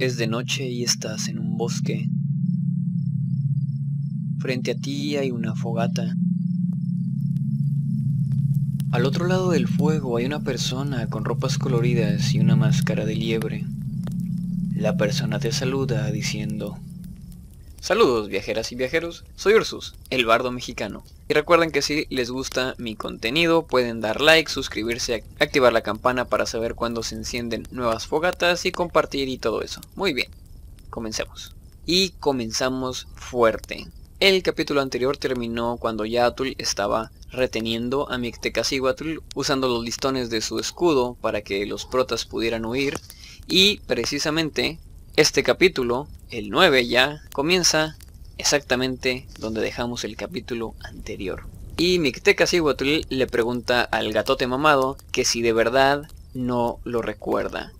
Es de noche y estás en un bosque. Frente a ti hay una fogata. Al otro lado del fuego hay una persona con ropas coloridas y una máscara de liebre. La persona te saluda diciendo, Saludos viajeras y viajeros, soy Ursus, el bardo mexicano. Y recuerden que si les gusta mi contenido pueden dar like, suscribirse, activar la campana para saber cuándo se encienden nuevas fogatas y compartir y todo eso. Muy bien, comencemos. Y comenzamos fuerte. El capítulo anterior terminó cuando Yatul estaba reteniendo a Mictecacihuatl usando los listones de su escudo para que los protas pudieran huir y precisamente este capítulo, el 9 ya, comienza exactamente donde dejamos el capítulo anterior. Y Mictecacihuatl le pregunta al gatote mamado que si de verdad no lo recuerda.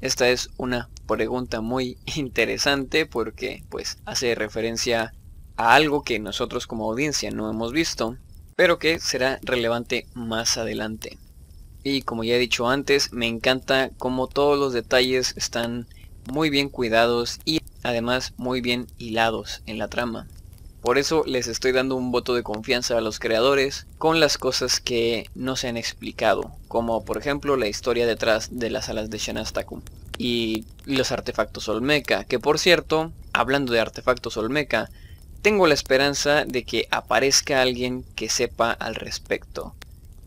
Esta es una pregunta muy interesante porque pues hace referencia a algo que nosotros como audiencia no hemos visto, pero que será relevante más adelante. Y como ya he dicho antes, me encanta cómo todos los detalles están muy bien cuidados y además muy bien hilados en la trama. Por eso les estoy dando un voto de confianza a los creadores con las cosas que no se han explicado, como por ejemplo la historia detrás de las alas de Shanastaku y los artefactos Olmeca, que por cierto, hablando de artefactos Olmeca, tengo la esperanza de que aparezca alguien que sepa al respecto.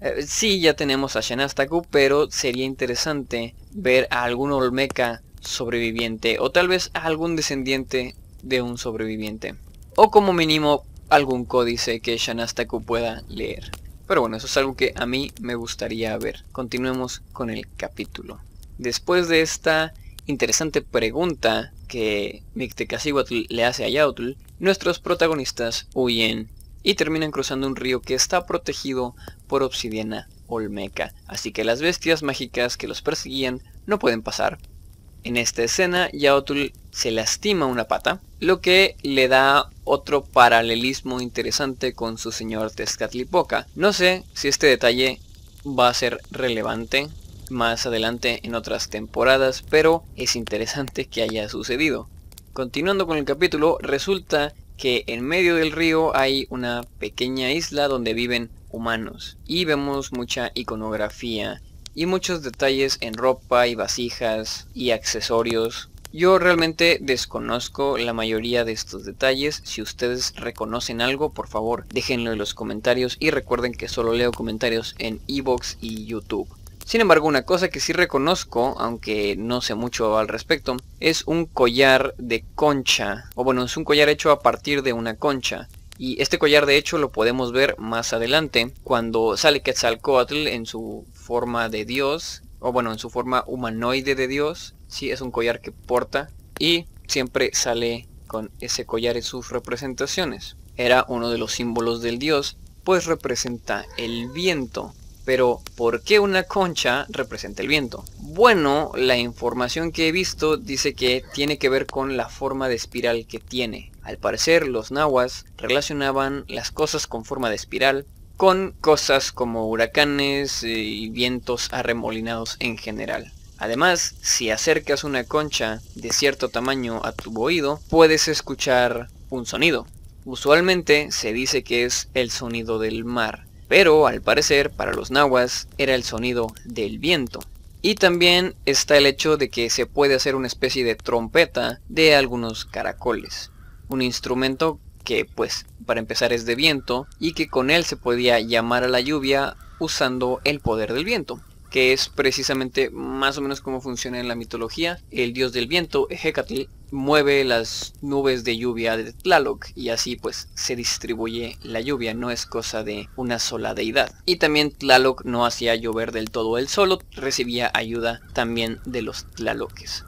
Eh, sí, ya tenemos a Shanastaku, pero sería interesante ver a algún Olmeca sobreviviente o tal vez a algún descendiente de un sobreviviente. O como mínimo algún códice que Shanastaku pueda leer. Pero bueno, eso es algo que a mí me gustaría ver. Continuemos con el capítulo. Después de esta interesante pregunta que Mictecacihuatl le hace a Yautl, nuestros protagonistas huyen y terminan cruzando un río que está protegido por obsidiana olmeca, así que las bestias mágicas que los perseguían no pueden pasar. En esta escena, Yautl se lastima una pata, lo que le da otro paralelismo interesante con su señor Tezcatlipoca. No sé si este detalle va a ser relevante más adelante en otras temporadas, pero es interesante que haya sucedido. Continuando con el capítulo, resulta que en medio del río hay una pequeña isla donde viven humanos y vemos mucha iconografía y muchos detalles en ropa y vasijas y accesorios. Yo realmente desconozco la mayoría de estos detalles. Si ustedes reconocen algo, por favor déjenlo en los comentarios y recuerden que solo leo comentarios en Evox y YouTube. Sin embargo, una cosa que sí reconozco, aunque no sé mucho al respecto, es un collar de concha. O bueno, es un collar hecho a partir de una concha. Y este collar de hecho lo podemos ver más adelante cuando sale Quetzalcoatl en su forma de dios. O bueno, en su forma humanoide de dios. Sí, es un collar que porta. Y siempre sale con ese collar en sus representaciones. Era uno de los símbolos del dios, pues representa el viento. Pero, ¿por qué una concha representa el viento? Bueno, la información que he visto dice que tiene que ver con la forma de espiral que tiene. Al parecer, los nahuas relacionaban las cosas con forma de espiral con cosas como huracanes y vientos arremolinados en general. Además, si acercas una concha de cierto tamaño a tu oído, puedes escuchar un sonido. Usualmente se dice que es el sonido del mar, pero al parecer para los nahuas era el sonido del viento. Y también está el hecho de que se puede hacer una especie de trompeta de algunos caracoles. Un instrumento que pues para empezar es de viento y que con él se podía llamar a la lluvia usando el poder del viento que es precisamente más o menos como funciona en la mitología. El dios del viento, Hecatl, mueve las nubes de lluvia de Tlaloc y así pues se distribuye la lluvia, no es cosa de una sola deidad. Y también Tlaloc no hacía llover del todo él solo, recibía ayuda también de los Tlaloques.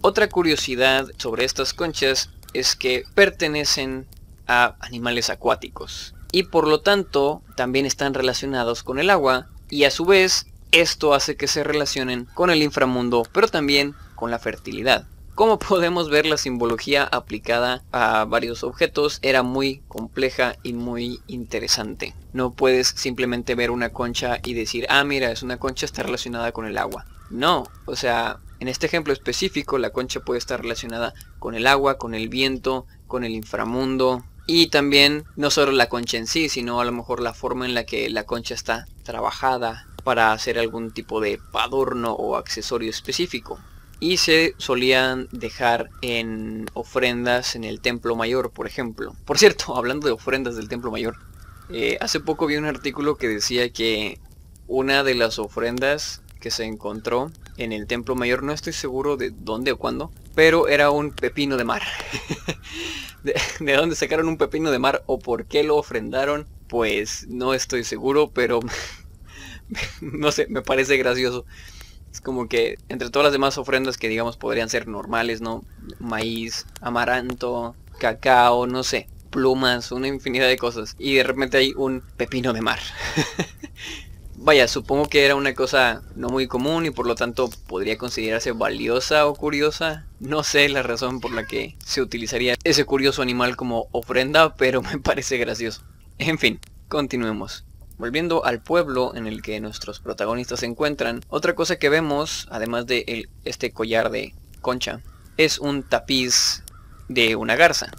Otra curiosidad sobre estas conchas es que pertenecen a animales acuáticos y por lo tanto también están relacionados con el agua y a su vez esto hace que se relacionen con el inframundo pero también con la fertilidad. Como podemos ver la simbología aplicada a varios objetos era muy compleja y muy interesante. No puedes simplemente ver una concha y decir, ah mira, es una concha, está relacionada con el agua. No, o sea, En este ejemplo específico, la concha puede estar relacionada con el agua, con el viento, con el inframundo, y también no solo la concha en sí, sino a lo mejor la forma en la que la concha está trabajada para hacer algún tipo de adorno o accesorio específico. Y se solían dejar en ofrendas en el templo mayor, por ejemplo. Por cierto, hablando de ofrendas del templo mayor, eh, hace poco vi un artículo que decía que una de las ofrendas que se encontró en el templo mayor, no estoy seguro de dónde o cuándo, pero era un pepino de mar. de, dónde sacaron un pepino de mar o por qué lo ofrendaron, pues no estoy seguro, pero no sé, me parece gracioso. Es como que entre todas las demás ofrendas que digamos podrían ser normales, ¿no? Maíz, amaranto, cacao, no sé, plumas, una infinidad de cosas. Y de repente hay un pepino de mar. Vaya, supongo que era una cosa no muy común y por lo tanto podría considerarse valiosa o curiosa. No sé la razón por la que se utilizaría ese curioso animal como ofrenda, pero me parece gracioso. En fin, continuemos. Volviendo al pueblo en el que nuestros protagonistas se encuentran, otra cosa que vemos, además de este collar de concha, es un tapiz de una garza.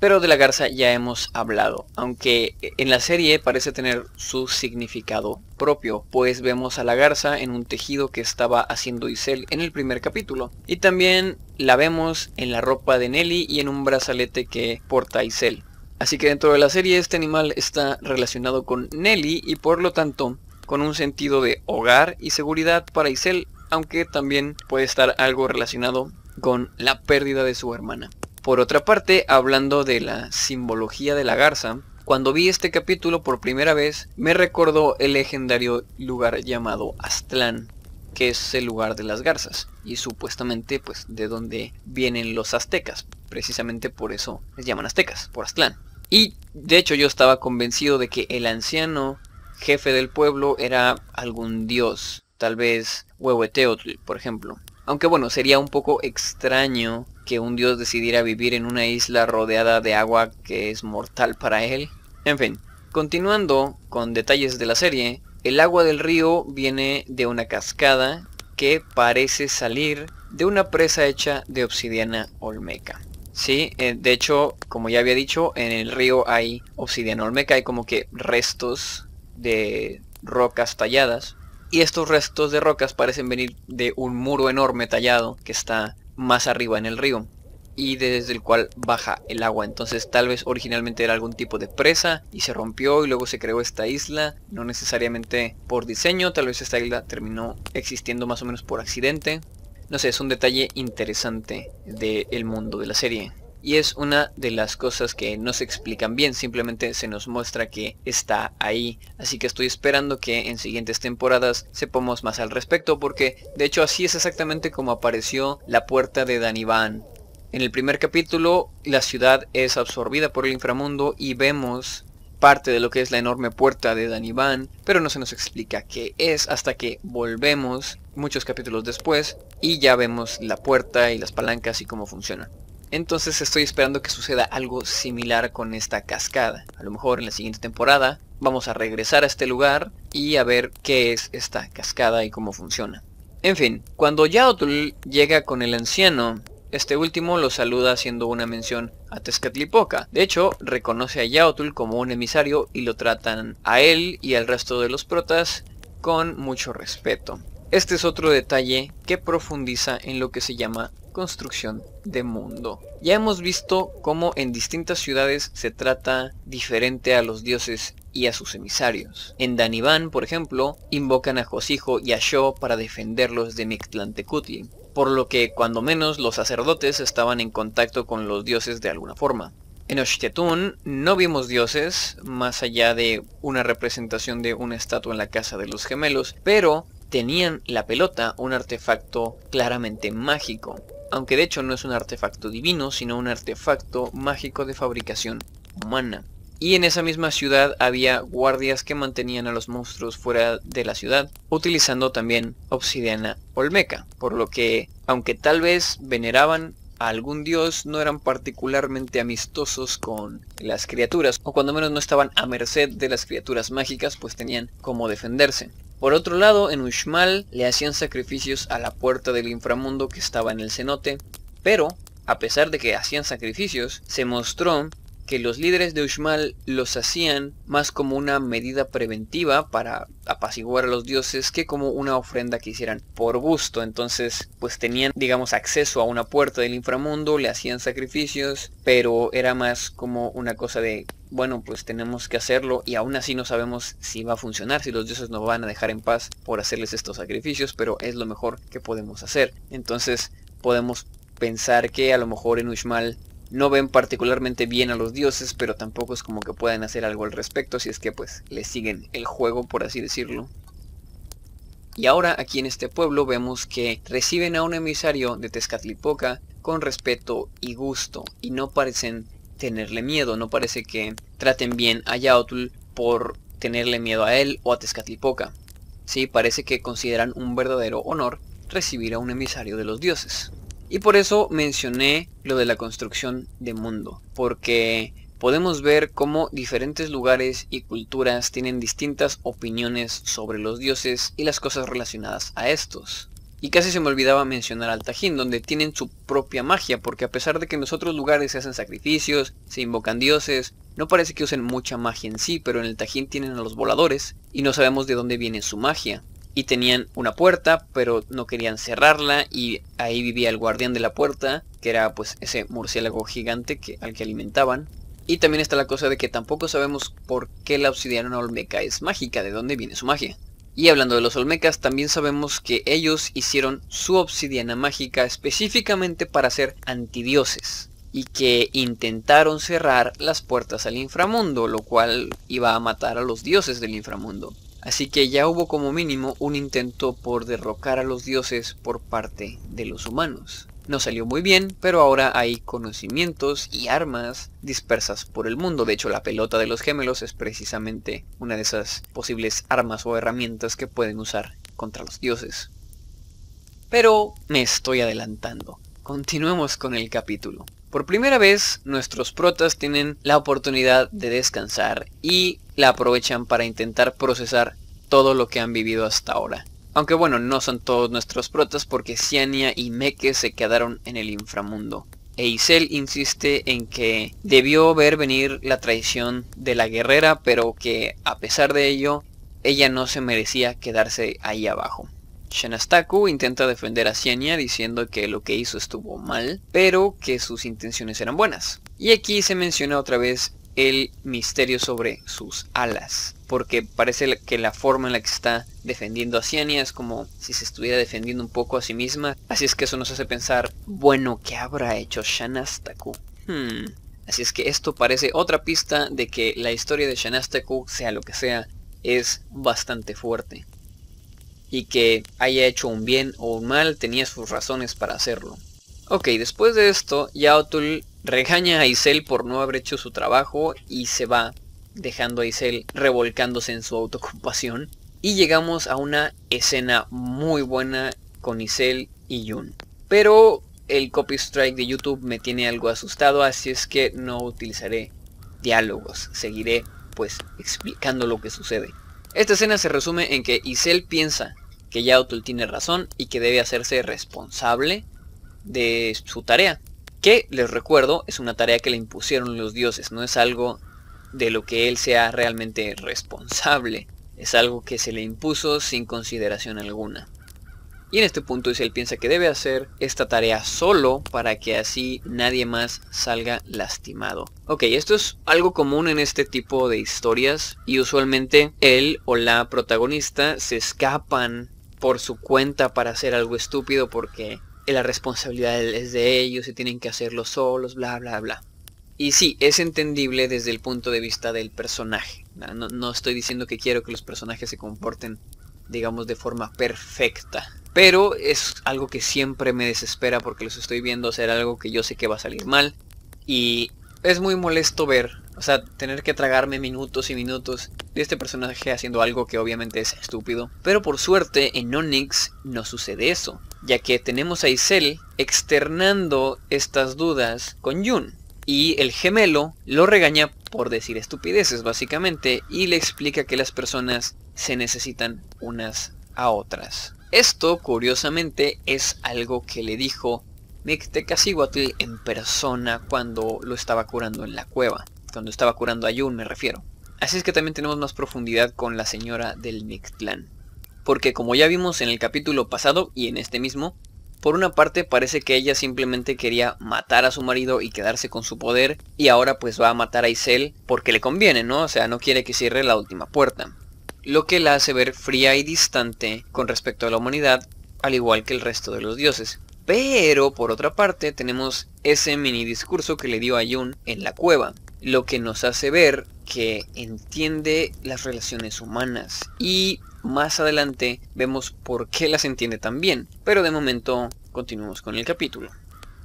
Pero de la garza ya hemos hablado, aunque en la serie parece tener su significado propio, pues vemos a la garza en un tejido que estaba haciendo Isel en el primer capítulo. Y también la vemos en la ropa de Nelly y en un brazalete que porta Isel. Así que dentro de la serie este animal está relacionado con Nelly y por lo tanto con un sentido de hogar y seguridad para Isel, aunque también puede estar algo relacionado con la pérdida de su hermana. Por otra parte, hablando de la simbología de la garza, cuando vi este capítulo por primera vez, me recordó el legendario lugar llamado Aztlán, que es el lugar de las garzas, y supuestamente pues de donde vienen los aztecas, precisamente por eso les llaman aztecas, por Aztlán. Y de hecho yo estaba convencido de que el anciano jefe del pueblo era algún dios, tal vez Huehueteotl, por ejemplo. Aunque bueno, sería un poco extraño que un dios decidiera vivir en una isla rodeada de agua que es mortal para él. En fin, continuando con detalles de la serie, el agua del río viene de una cascada que parece salir de una presa hecha de obsidiana olmeca. Sí, eh, de hecho, como ya había dicho, en el río hay obsidiana olmeca, hay como que restos de rocas talladas. Y estos restos de rocas parecen venir de un muro enorme tallado que está más arriba en el río y desde el cual baja el agua. Entonces tal vez originalmente era algún tipo de presa y se rompió y luego se creó esta isla, no necesariamente por diseño, tal vez esta isla terminó existiendo más o menos por accidente. No sé, es un detalle interesante del mundo de la serie y es una de las cosas que no se explican bien, simplemente se nos muestra que está ahí. Así que estoy esperando que en siguientes temporadas sepamos más al respecto porque de hecho así es exactamente como apareció la puerta de Danivan. En el primer capítulo la ciudad es absorbida por el inframundo y vemos parte de lo que es la enorme puerta de Danivan, pero no se nos explica qué es hasta que volvemos muchos capítulos después y ya vemos la puerta y las palancas y cómo funcionan. Entonces estoy esperando que suceda algo similar con esta cascada. A lo mejor en la siguiente temporada vamos a regresar a este lugar y a ver qué es esta cascada y cómo funciona. En fin, cuando Yaotl llega con el anciano, este último lo saluda haciendo una mención a Tezcatlipoca. De hecho, reconoce a Yaotl como un emisario y lo tratan a él y al resto de los protas con mucho respeto. Este es otro detalle que profundiza en lo que se llama construcción de mundo. Ya hemos visto cómo en distintas ciudades se trata diferente a los dioses y a sus emisarios. En Danibán, por ejemplo, invocan a Josijo y a Sho para defenderlos de Mictlantecutli, por lo que cuando menos los sacerdotes estaban en contacto con los dioses de alguna forma. En Oshtetun no vimos dioses, más allá de una representación de una estatua en la casa de los gemelos, pero tenían la pelota, un artefacto claramente mágico aunque de hecho no es un artefacto divino, sino un artefacto mágico de fabricación humana. Y en esa misma ciudad había guardias que mantenían a los monstruos fuera de la ciudad, utilizando también obsidiana olmeca, por lo que, aunque tal vez veneraban a algún dios, no eran particularmente amistosos con las criaturas, o cuando menos no estaban a merced de las criaturas mágicas, pues tenían cómo defenderse. Por otro lado, en Uxmal le hacían sacrificios a la puerta del inframundo que estaba en el cenote, pero, a pesar de que hacían sacrificios, se mostró que los líderes de Uxmal los hacían más como una medida preventiva para apaciguar a los dioses que como una ofrenda que hicieran por gusto. Entonces, pues tenían, digamos, acceso a una puerta del inframundo, le hacían sacrificios, pero era más como una cosa de, bueno, pues tenemos que hacerlo y aún así no sabemos si va a funcionar, si los dioses nos van a dejar en paz por hacerles estos sacrificios, pero es lo mejor que podemos hacer. Entonces, podemos pensar que a lo mejor en Uxmal no ven particularmente bien a los dioses, pero tampoco es como que puedan hacer algo al respecto, si es que pues les siguen el juego, por así decirlo. Y ahora aquí en este pueblo vemos que reciben a un emisario de Tezcatlipoca con respeto y gusto, y no parecen tenerle miedo, no parece que traten bien a Yautl por tenerle miedo a él o a Tezcatlipoca. Sí, parece que consideran un verdadero honor recibir a un emisario de los dioses. Y por eso mencioné lo de la construcción de mundo, porque podemos ver cómo diferentes lugares y culturas tienen distintas opiniones sobre los dioses y las cosas relacionadas a estos. Y casi se me olvidaba mencionar al Tajín, donde tienen su propia magia, porque a pesar de que en los otros lugares se hacen sacrificios, se invocan dioses, no parece que usen mucha magia en sí, pero en el Tajín tienen a los voladores, y no sabemos de dónde viene su magia y tenían una puerta, pero no querían cerrarla y ahí vivía el guardián de la puerta, que era pues ese murciélago gigante que, al que alimentaban. Y también está la cosa de que tampoco sabemos por qué la obsidiana olmeca es mágica, de dónde viene su magia. Y hablando de los olmecas, también sabemos que ellos hicieron su obsidiana mágica específicamente para ser antidioses y que intentaron cerrar las puertas al inframundo, lo cual iba a matar a los dioses del inframundo. Así que ya hubo como mínimo un intento por derrocar a los dioses por parte de los humanos. No salió muy bien, pero ahora hay conocimientos y armas dispersas por el mundo. De hecho, la pelota de los gemelos es precisamente una de esas posibles armas o herramientas que pueden usar contra los dioses. Pero me estoy adelantando. Continuemos con el capítulo. Por primera vez, nuestros protas tienen la oportunidad de descansar y la aprovechan para intentar procesar todo lo que han vivido hasta ahora. Aunque bueno, no son todos nuestros protas porque Ciania y Meke se quedaron en el inframundo. E Isel insiste en que debió ver venir la traición de la guerrera, pero que a pesar de ello, ella no se merecía quedarse ahí abajo. Shanastaku intenta defender a Ciania diciendo que lo que hizo estuvo mal, pero que sus intenciones eran buenas. Y aquí se menciona otra vez el misterio sobre sus alas, porque parece que la forma en la que está defendiendo a Ciania es como si se estuviera defendiendo un poco a sí misma, así es que eso nos hace pensar, bueno, ¿qué habrá hecho Shanastaku? Hmm. Así es que esto parece otra pista de que la historia de Shanastaku, sea lo que sea, es bastante fuerte y que haya hecho un bien o un mal tenía sus razones para hacerlo. Ok, después de esto, Yaotul regaña a Isel por no haber hecho su trabajo y se va, dejando a Isel revolcándose en su autocompasión. Y llegamos a una escena muy buena con Isel y Yun. Pero el copy strike de YouTube me tiene algo asustado, así es que no utilizaré diálogos. Seguiré pues explicando lo que sucede. Esta escena se resume en que Isel piensa que Yaotul tiene razón y que debe hacerse responsable de su tarea. Que, les recuerdo, es una tarea que le impusieron los dioses, no es algo de lo que él sea realmente responsable. Es algo que se le impuso sin consideración alguna. Y en este punto él piensa que debe hacer esta tarea solo para que así nadie más salga lastimado. Ok, esto es algo común en este tipo de historias y usualmente él o la protagonista se escapan por su cuenta para hacer algo estúpido porque la responsabilidad es de ellos y tienen que hacerlo solos, bla, bla, bla. Y sí, es entendible desde el punto de vista del personaje. No, no estoy diciendo que quiero que los personajes se comporten, digamos, de forma perfecta. Pero es algo que siempre me desespera porque los estoy viendo hacer algo que yo sé que va a salir mal. Y es muy molesto ver, o sea, tener que tragarme minutos y minutos de este personaje haciendo algo que obviamente es estúpido. Pero por suerte en Onyx no sucede eso, ya que tenemos a Isel externando estas dudas con Yun. Y el gemelo lo regaña por decir estupideces básicamente y le explica que las personas se necesitan unas a otras. Esto, curiosamente, es algo que le dijo Mictecacihuatl en persona cuando lo estaba curando en la cueva. Cuando estaba curando a Yun, me refiero. Así es que también tenemos más profundidad con la señora del Mictlán. Porque como ya vimos en el capítulo pasado y en este mismo, por una parte parece que ella simplemente quería matar a su marido y quedarse con su poder y ahora pues va a matar a Isel porque le conviene, ¿no? O sea, no quiere que cierre la última puerta. Lo que la hace ver fría y distante con respecto a la humanidad, al igual que el resto de los dioses. Pero por otra parte tenemos ese mini discurso que le dio a Yun en la cueva, lo que nos hace ver que entiende las relaciones humanas y más adelante vemos por qué las entiende tan bien, pero de momento continuamos con el capítulo.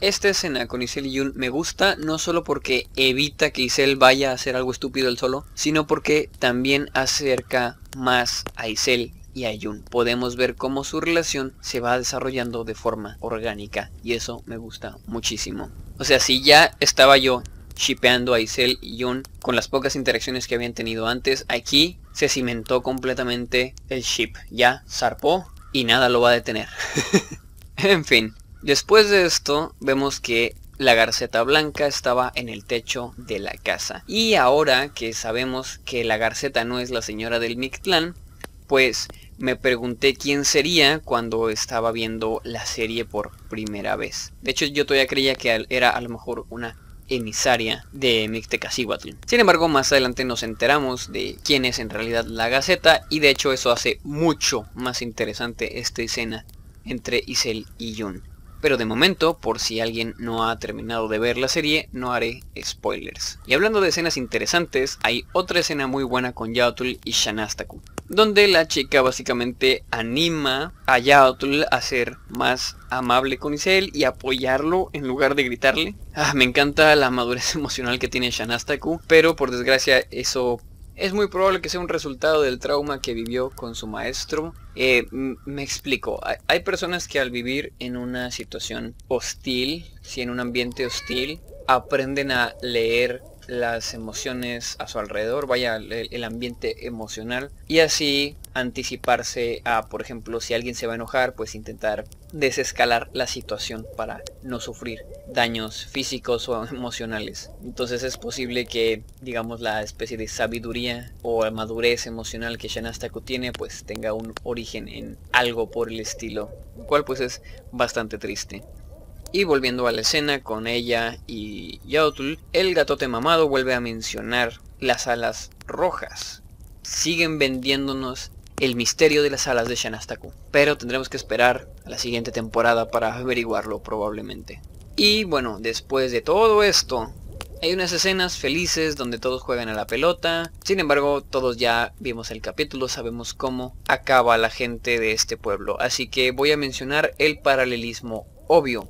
Esta escena con Isel y Yun me gusta no solo porque evita que Isel vaya a hacer algo estúpido él solo, sino porque también acerca más a Isel y a Yun. Podemos ver cómo su relación se va desarrollando de forma orgánica y eso me gusta muchísimo. O sea, si ya estaba yo shipeando a Isel y Yun con las pocas interacciones que habían tenido antes, aquí se cimentó completamente el ship. Ya zarpó y nada lo va a detener. en fin, después de esto vemos que la garceta blanca estaba en el techo de la casa. Y ahora que sabemos que la garceta no es la señora del Mictlán, pues me pregunté quién sería cuando estaba viendo la serie por primera vez. De hecho yo todavía creía que era a lo mejor una emisaria de Mictecacihuatl. Sin embargo, más adelante nos enteramos de quién es en realidad la Gaceta y de hecho eso hace mucho más interesante esta escena entre Isel y Yun. Pero de momento, por si alguien no ha terminado de ver la serie, no haré spoilers. Y hablando de escenas interesantes, hay otra escena muy buena con Yaotul y Shanastaku donde la chica básicamente anima a Yaotl a ser más amable con Isel y apoyarlo en lugar de gritarle. Ah, me encanta la madurez emocional que tiene Shanastaku, pero por desgracia eso es muy probable que sea un resultado del trauma que vivió con su maestro. Eh, me explico, hay personas que al vivir en una situación hostil, si en un ambiente hostil, aprenden a leer las emociones a su alrededor, vaya el, ambiente emocional y así anticiparse a, por ejemplo, si alguien se va a enojar, pues intentar desescalar la situación para no sufrir daños físicos o emocionales. Entonces es posible que, digamos, la especie de sabiduría o madurez emocional que Shanastaku tiene, pues tenga un origen en algo por el estilo, lo cual pues es bastante triste. Y volviendo a la escena con ella y Yaotul, el gatote mamado vuelve a mencionar las alas rojas. Siguen vendiéndonos el misterio de las alas de Shanastaku, pero tendremos que esperar a la siguiente temporada para averiguarlo probablemente. Y bueno, después de todo esto, hay unas escenas felices donde todos juegan a la pelota, sin embargo todos ya vimos el capítulo, sabemos cómo acaba la gente de este pueblo, así que voy a mencionar el paralelismo obvio.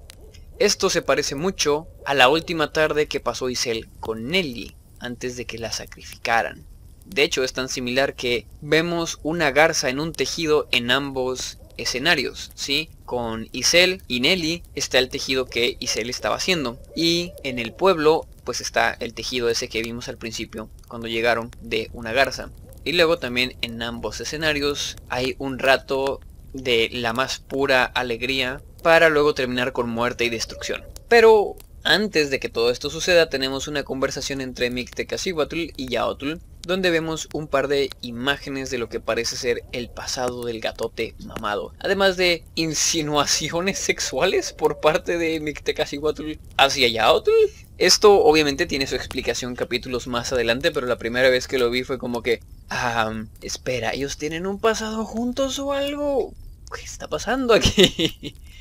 Esto se parece mucho a la última tarde que pasó Isel con Nelly antes de que la sacrificaran. De hecho es tan similar que vemos una garza en un tejido en ambos escenarios, ¿sí? Con Isel y Nelly está el tejido que Isel estaba haciendo. Y en el pueblo pues está el tejido ese que vimos al principio cuando llegaron de una garza. Y luego también en ambos escenarios hay un rato de la más pura alegría para luego terminar con muerte y destrucción. Pero antes de que todo esto suceda tenemos una conversación entre Mictecacihuatl y Yaotl donde vemos un par de imágenes de lo que parece ser el pasado del gatote mamado, además de insinuaciones sexuales por parte de Mictecacihuatl hacia Yaotl. Esto obviamente tiene su explicación capítulos más adelante, pero la primera vez que lo vi fue como que, ah, espera, ¿ellos tienen un pasado juntos o algo? ¿Qué está pasando aquí?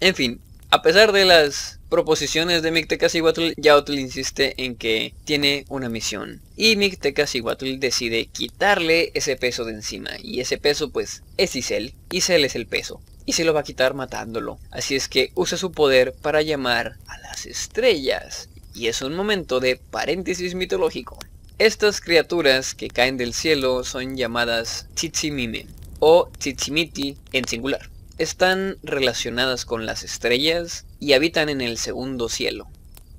En fin, a pesar de las proposiciones de Mictecacihuatl, Yautl insiste en que tiene una misión. Y Mictecacihuatl decide quitarle ese peso de encima. Y ese peso pues es Isel. Isel es el peso. Y se lo va a quitar matándolo. Así es que usa su poder para llamar a las estrellas. Y es un momento de paréntesis mitológico. Estas criaturas que caen del cielo son llamadas Titsimime o Titsimiti en singular están relacionadas con las estrellas y habitan en el segundo cielo.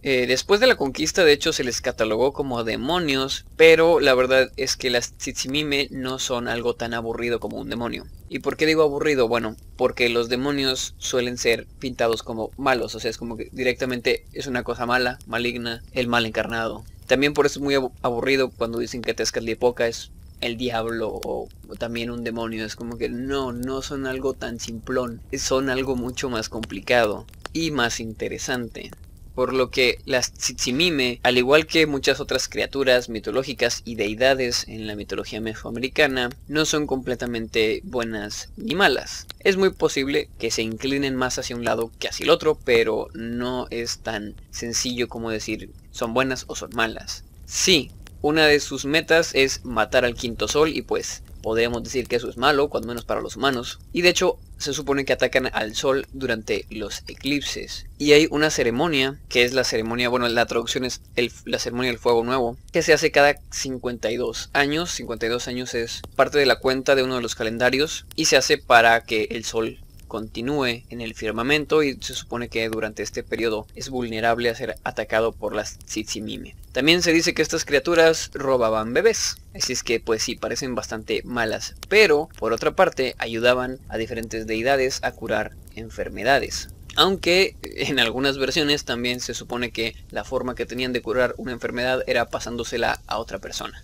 Eh, después de la conquista, de hecho, se les catalogó como demonios, pero la verdad es que las Tsitsimime no son algo tan aburrido como un demonio. ¿Y por qué digo aburrido? Bueno, porque los demonios suelen ser pintados como malos, o sea, es como que directamente es una cosa mala, maligna, el mal encarnado. También por eso es muy aburrido cuando dicen que Tezcatlipoca es el diablo o, también un demonio. Es como que no, no son algo tan simplón, son algo mucho más complicado y más interesante por lo que las Tsitsimime, al igual que muchas otras criaturas mitológicas y deidades en la mitología mesoamericana, no son completamente buenas ni malas. Es muy posible que se inclinen más hacia un lado que hacia el otro, pero no es tan sencillo como decir son buenas o son malas. Sí, una de sus metas es matar al quinto sol y pues podemos decir que eso es malo, cuando menos para los humanos. Y de hecho se supone que atacan al sol durante los eclipses. Y hay una ceremonia, que es la ceremonia, bueno, la traducción es la ceremonia del fuego nuevo, que se hace cada 52 años. 52 años es parte de la cuenta de uno de los calendarios y se hace para que el sol continúe en el firmamento y se supone que durante este periodo es vulnerable a ser atacado por las Tsitsimime. También se dice que estas criaturas robaban bebés, así es que pues sí, parecen bastante malas, pero por otra parte ayudaban a diferentes deidades a curar enfermedades. Aunque en algunas versiones también se supone que la forma que tenían de curar una enfermedad era pasándosela a otra persona.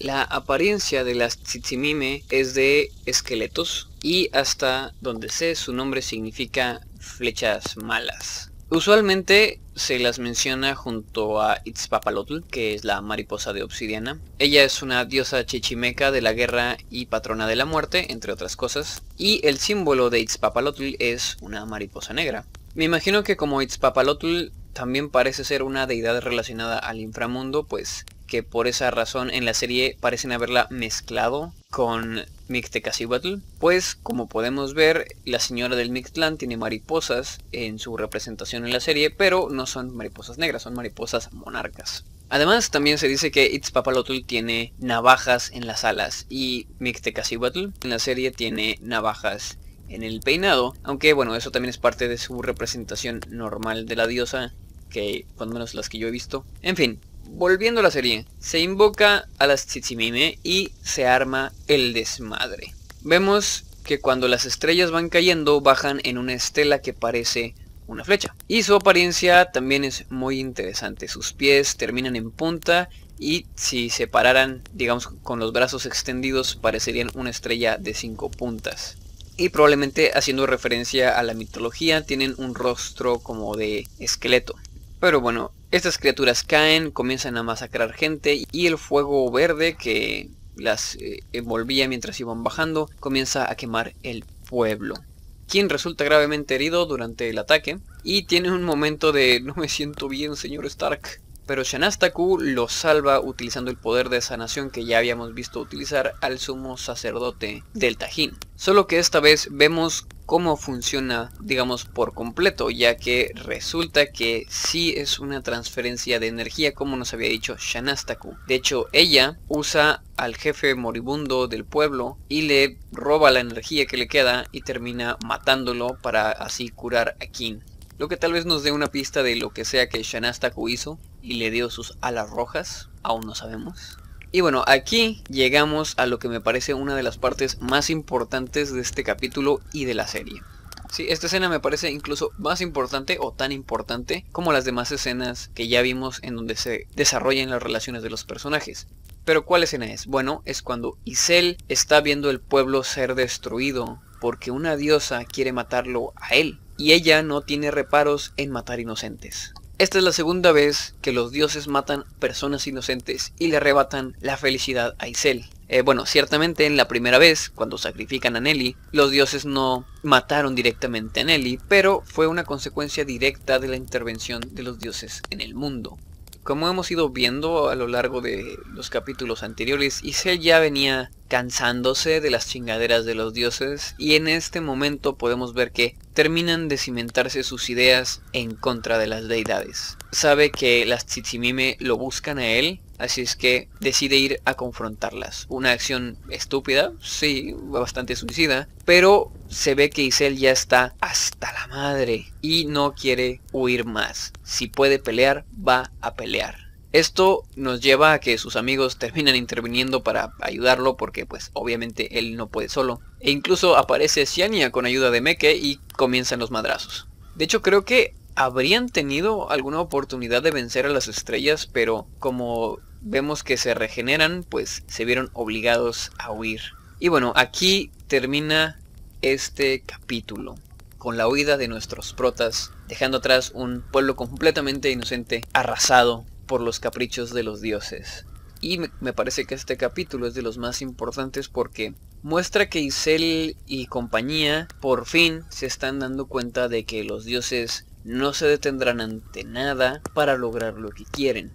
La apariencia de las Tsitsimime es de esqueletos y hasta donde sé su nombre significa flechas malas. Usualmente se las menciona junto a Itzpapalotl, que es la mariposa de obsidiana. Ella es una diosa chichimeca de la guerra y patrona de la muerte, entre otras cosas. Y el símbolo de Itzpapalotl es una mariposa negra. Me imagino que como Itzpapalotl también parece ser una deidad relacionada al inframundo, pues que por esa razón en la serie parecen haberla mezclado con Mictecacihuatl, pues como podemos ver, la señora del Mictlán tiene mariposas en su representación en la serie, pero no son mariposas negras, son mariposas monarcas. Además, también se dice que Itzpapalotl tiene navajas en las alas y Mictecacihuatl en la serie tiene navajas en el peinado, aunque bueno, eso también es parte de su representación normal de la diosa, que lo menos las que yo he visto. En fin, volviendo a la serie, se invoca a las Tsitsimime y se arma el desmadre. Vemos que cuando las estrellas van cayendo bajan en una estela que parece una flecha. Y su apariencia también es muy interesante. Sus pies terminan en punta y si se pararan, digamos, con los brazos extendidos parecerían una estrella de cinco puntas. Y probablemente haciendo referencia a la mitología tienen un rostro como de esqueleto. Pero bueno, estas criaturas caen, comienzan a masacrar gente y el fuego verde que las eh, envolvía mientras iban bajando comienza a quemar el pueblo. Quien resulta gravemente herido durante el ataque y tiene un momento de no me siento bien señor Stark pero Shanastaku lo salva utilizando el poder de sanación que ya habíamos visto utilizar al sumo sacerdote del Tajín. Solo que esta vez vemos cómo funciona, digamos, por completo, ya que resulta que sí es una transferencia de energía como nos había dicho Shanastaku. De hecho, ella usa al jefe moribundo del pueblo y le roba la energía que le queda y termina matándolo para así curar a Kin lo que tal vez nos dé una pista de lo que sea que Shanastaku hizo y le dio sus alas rojas, aún no sabemos. Y bueno, aquí llegamos a lo que me parece una de las partes más importantes de este capítulo y de la serie. Sí, esta escena me parece incluso más importante o tan importante como las demás escenas que ya vimos en donde se desarrollan las relaciones de los personajes. Pero ¿cuál escena es? Bueno, es cuando Isel está viendo el pueblo ser destruido porque una diosa quiere matarlo a él y ella no tiene reparos en matar inocentes. Esta es la segunda vez que los dioses matan personas inocentes y le arrebatan la felicidad a Isel. Eh, bueno, ciertamente en la primera vez, cuando sacrifican a Nelly, los dioses no mataron directamente a Nelly, pero fue una consecuencia directa de la intervención de los dioses en el mundo. Como hemos ido viendo a lo largo de los capítulos anteriores, Isel ya venía cansándose de las chingaderas de los dioses y en este momento podemos ver que terminan de cimentarse sus ideas en contra de las deidades. Sabe que las Tsitsimime lo buscan a él, así es que decide ir a confrontarlas. Una acción estúpida, sí, bastante suicida, pero se ve que Isel ya está hasta la madre y no quiere huir más. Si puede pelear, va a pelear. Esto nos lleva a que sus amigos terminan interviniendo para ayudarlo porque pues obviamente él no puede solo. E incluso aparece Xiania con ayuda de Meke y comienzan los madrazos. De hecho creo que habrían tenido alguna oportunidad de vencer a las estrellas, pero como vemos que se regeneran, pues se vieron obligados a huir. Y bueno, aquí termina este capítulo con la huida de nuestros protas, dejando atrás un pueblo completamente inocente, arrasado por los caprichos de los dioses. Y me parece que este capítulo es de los más importantes porque muestra que Isel y compañía por fin se están dando cuenta de que los dioses no se detendrán ante nada para lograr lo que quieren.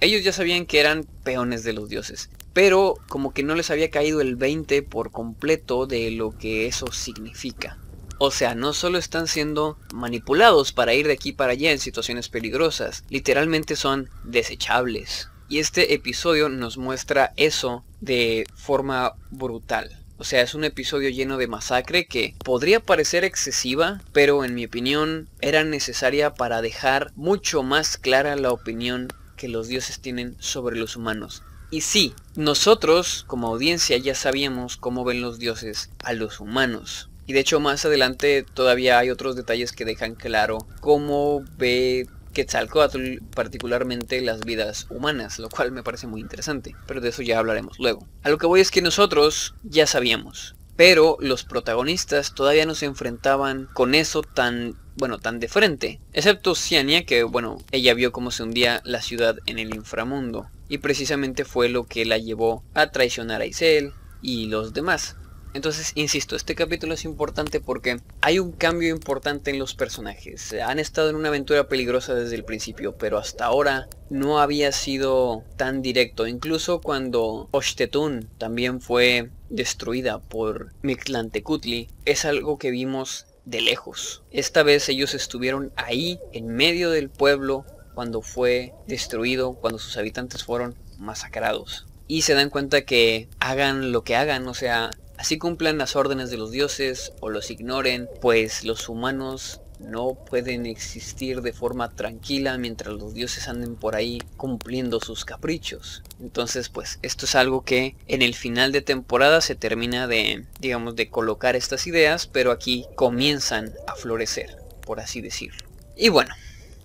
Ellos ya sabían que eran peones de los dioses, pero como que no les había caído el 20 por completo de lo que eso significa. O sea, no solo están siendo manipulados para ir de aquí para allá en situaciones peligrosas, literalmente son desechables. Y este episodio nos muestra eso de forma brutal. O sea, es un episodio lleno de masacre que podría parecer excesiva, pero en mi opinión era necesaria para dejar mucho más clara la opinión que los dioses tienen sobre los humanos. Y sí, nosotros como audiencia ya sabíamos cómo ven los dioses a los humanos. Y de hecho más adelante todavía hay otros detalles que dejan claro cómo ve Quetzalcoatl particularmente las vidas humanas, lo cual me parece muy interesante, pero de eso ya hablaremos luego. A lo que voy es que nosotros ya sabíamos, pero los protagonistas todavía no se enfrentaban con eso tan, bueno, tan de frente, excepto Ciania, que bueno, ella vio cómo se hundía la ciudad en el inframundo, y precisamente fue lo que la llevó a traicionar a Isel y los demás. Entonces, insisto, este capítulo es importante porque hay un cambio importante en los personajes. Han estado en una aventura peligrosa desde el principio, pero hasta ahora no había sido tan directo. Incluso cuando Oshtetun también fue destruida por Mictlantecutli, es algo que vimos de lejos. Esta vez ellos estuvieron ahí, en medio del pueblo, cuando fue destruido, cuando sus habitantes fueron masacrados. Y se dan cuenta que hagan lo que hagan, o sea, Así cumplan las órdenes de los dioses o los ignoren, pues los humanos no pueden existir de forma tranquila mientras los dioses anden por ahí cumpliendo sus caprichos. Entonces, pues esto es algo que en el final de temporada se termina de, digamos, de colocar estas ideas, pero aquí comienzan a florecer, por así decirlo. Y bueno,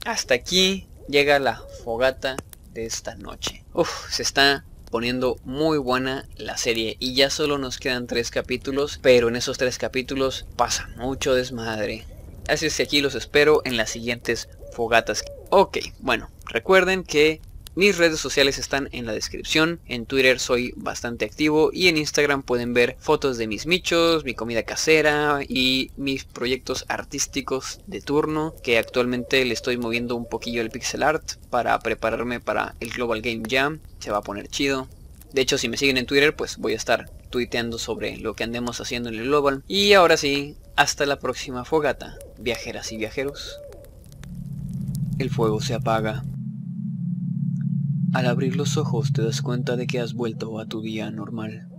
hasta aquí llega la fogata de esta noche. Uf, se está poniendo muy buena la serie y ya solo nos quedan tres capítulos, pero en esos tres capítulos pasa mucho desmadre. Así es que aquí los espero en las siguientes fogatas. Ok, bueno, recuerden que mis redes sociales están en la descripción. En Twitter soy bastante activo y en Instagram pueden ver fotos de mis michos, mi comida casera y mis proyectos artísticos de turno que actualmente le estoy moviendo un poquillo el pixel art para prepararme para el Global Game Jam. Se va a poner chido. De hecho, si me siguen en Twitter, pues voy a estar tuiteando sobre lo que andemos haciendo en el Global. Y ahora sí, hasta la próxima fogata, viajeras y viajeros. El fuego se apaga. Al abrir los ojos te das cuenta de que has vuelto a tu día normal.